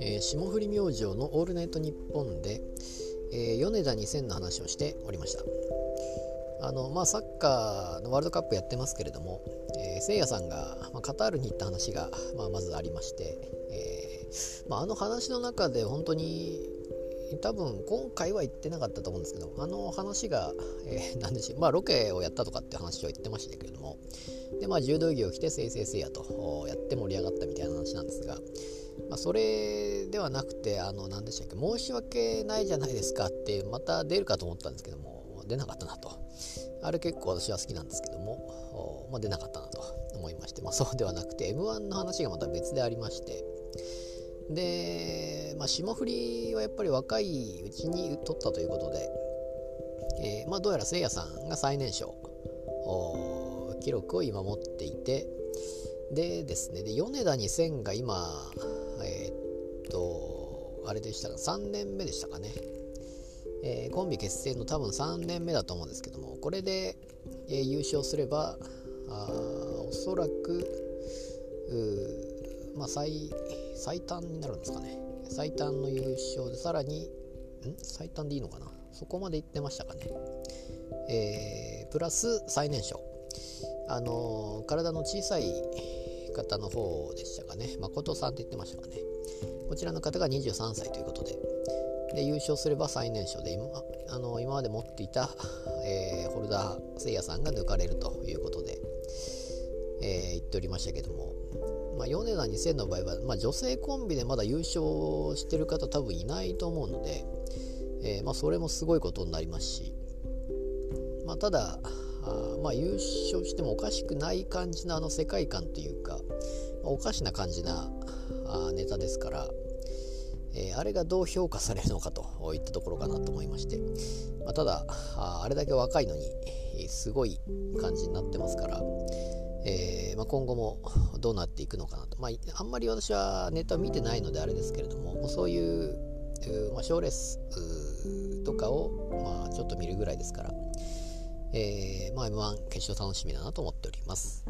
えー、霜降り明星の「オールナイトニッポンで」えー、米田2000の話をしておりました。あのまあサッカーのワールドカップやってますけれども、えー、せいやさんが、まあ、カタールに行った話が、まあ、まずありまして、えーまあ、あの話の中で本当に多分今回は言ってなかったと思うんですけどあの話が、えー、何でしょうまあロケをやったとかって話を言ってましたけれどもでまあ柔道着を着てせいせいせいやとやって盛り上がったみたいな話なんですがまあ、それではなくてあの何でしたっけ申し訳ないじゃないですかってまた出るかと思ったんですけども出なかったなと。あれ結構私は好きなんですけども、まあ、出なかったなと思いまして、まあ、そうではなくて m 1の話がまた別でありましてで、まあ、霜降りはやっぱり若いうちに取ったということで、えー、まあ、どうやらせいやさんが最年少記録を今持っていてでですねで米田2000が今えー、っとあれでしたか3年目でしたかね、えー、コンビ結成の多分3年目だと思うんですけどもこれで、えー、優勝すればあおそらくまあ最最短になるんですかね。最短の優勝でさらにん？最短でいいのかな？そこまでいってましたかね。えー、プラス最年少。あのー、体の小さい方の方でしたかね。誠さんって言ってましたかね。こちらの方が23歳ということで。で優勝すれば最年少で今あの今まで持っていた、えー、ホルダーせいやさんが抜かれるということで、えー、言っておりましたけども、まあ、米田2000の場合は、まあ、女性コンビでまだ優勝してる方多分いないと思うので、えー、まあ、それもすごいことになりますし、まあ、ただあまあ優勝してもおかしくない感じのあの世界観というか、ま、おかしな感じなあネタですから、えー、あれがどう評価されるのかといったところかなと思いまして、まあ、ただあれだけ若いのにすごい感じになってますから、ー、まあ、今後もどうなっていくのかなと、まあ、あんまり私はネタを見てないのであれですけれどもそういうまあ、賞レースとかを、まあ、ちょっと見るぐらいですから、えー、まあ、M1 決勝楽しみだなと思っております。